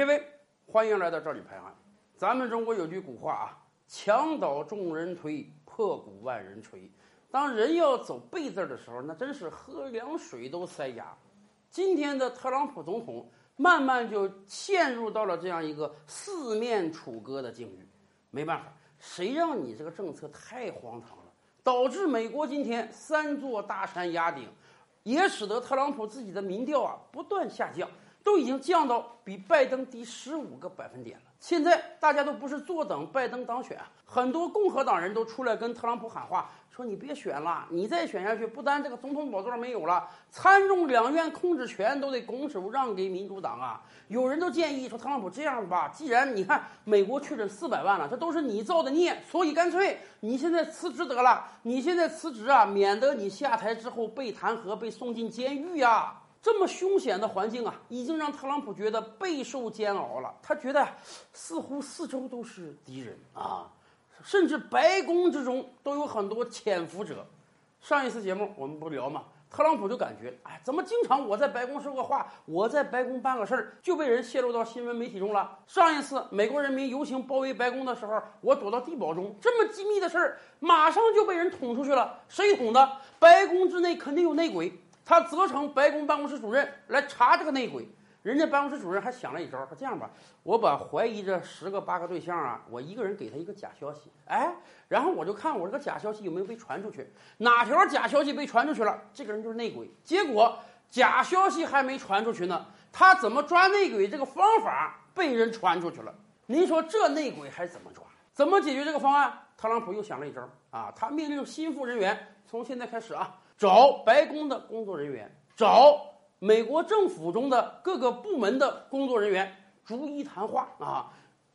列位，欢迎来到这里拍案。咱们中国有句古话啊，“墙倒众人推，破鼓万人锤”。当人要走背字的时候，那真是喝凉水都塞牙。今天的特朗普总统慢慢就陷入到了这样一个四面楚歌的境遇。没办法，谁让你这个政策太荒唐了，导致美国今天三座大山压顶，也使得特朗普自己的民调啊不断下降。都已经降到比拜登低十五个百分点了。现在大家都不是坐等拜登当选，很多共和党人都出来跟特朗普喊话，说你别选了，你再选下去，不单这个总统宝座没有了，参众两院控制权都得拱手让给民主党啊。有人都建议说，特朗普这样吧，既然你看美国确诊四百万了，这都是你造的孽，所以干脆你现在辞职得了，你现在辞职啊，免得你下台之后被弹劾、被送进监狱呀。这么凶险的环境啊，已经让特朗普觉得备受煎熬了。他觉得似乎四周都是敌人啊，甚至白宫之中都有很多潜伏者。上一次节目我们不聊嘛，特朗普就感觉，哎，怎么经常我在白宫说个话，我在白宫办个事儿，就被人泄露到新闻媒体中了。上一次美国人民游行包围白宫的时候，我躲到地堡中，这么机密的事儿，马上就被人捅出去了。谁捅的？白宫之内肯定有内鬼。他责成白宫办公室主任来查这个内鬼，人家办公室主任还想了一招，说这样吧，我把怀疑这十个八个对象啊，我一个人给他一个假消息，哎，然后我就看我这个假消息有没有被传出去，哪条假消息被传出去了，这个人就是内鬼。结果假消息还没传出去呢，他怎么抓内鬼这个方法被人传出去了？您说这内鬼还怎么抓？怎么解决这个方案？特朗普又想了一招啊，他命令心腹人员从现在开始啊。找白宫的工作人员，找美国政府中的各个部门的工作人员，逐一谈话啊，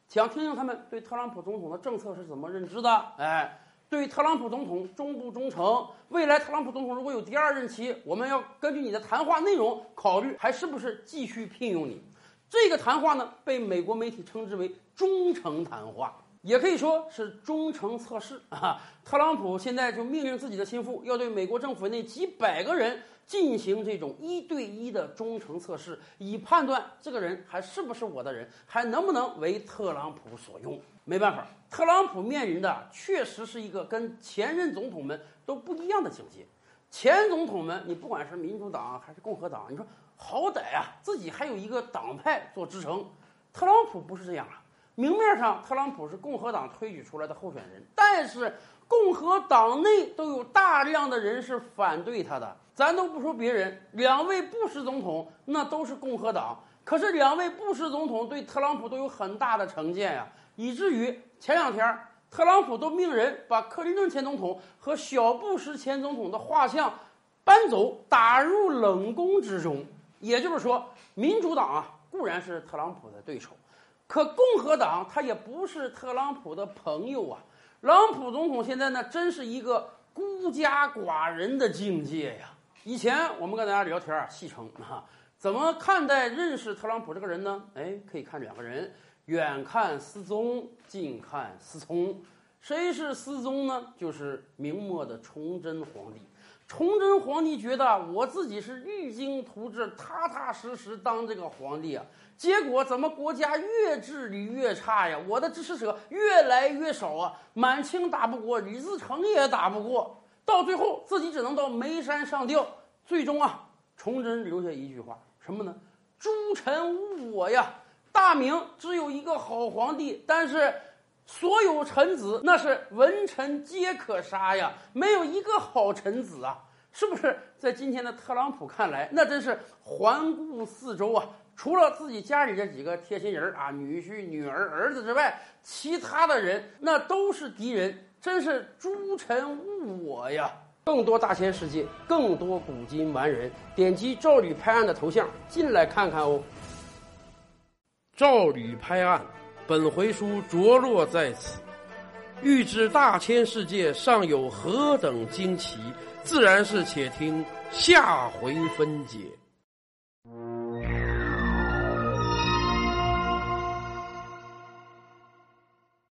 想听听他们对特朗普总统的政策是怎么认知的？哎，对特朗普总统忠不忠诚？未来特朗普总统如果有第二任期，我们要根据你的谈话内容考虑，还是不是继续聘用你？这个谈话呢，被美国媒体称之为忠诚谈话。也可以说是忠诚测试 啊！特朗普现在就命令自己的心腹要对美国政府那几百个人进行这种一对一的忠诚测试，以判断这个人还是不是我的人，还能不能为特朗普所用。没办法，特朗普面临的确实是一个跟前任总统们都不一样的境界。前总统们，你不管是民主党还是共和党，你说好歹啊，自己还有一个党派做支撑。特朗普不是这样啊。明面上，特朗普是共和党推举出来的候选人，但是共和党内都有大量的人是反对他的。咱都不说别人，两位布什总统那都是共和党，可是两位布什总统对特朗普都有很大的成见呀，以至于前两天特朗普都命人把克林顿前总统和小布什前总统的画像搬走，打入冷宫之中。也就是说，民主党啊固然是特朗普的对手。可共和党他也不是特朗普的朋友啊！特朗普总统现在呢，真是一个孤家寡人的境界呀。以前我们跟大家聊天啊，戏称啊，怎么看待认识特朗普这个人呢？哎，可以看两个人，远看思宗，近看思聪。谁是思宗呢？就是明末的崇祯皇帝。崇祯皇帝觉得我自己是励精图治、踏踏实实当这个皇帝啊，结果怎么国家越治理越差呀？我的支持者越来越少啊，满清打不过，李自成也打不过，到最后自己只能到煤山上吊。最终啊，崇祯留下一句话，什么呢？诸臣无我呀！大明只有一个好皇帝，但是。所有臣子那是文臣皆可杀呀，没有一个好臣子啊！是不是？在今天的特朗普看来，那真是环顾四周啊，除了自己家里这几个贴心人啊，女婿、女儿、儿子之外，其他的人那都是敌人，真是诸臣误我呀！更多大千世界，更多古今完人，点击赵吕拍案的头像进来看看哦。赵吕拍案。本回书着落在此，欲知大千世界尚有何等惊奇，自然是且听下回分解。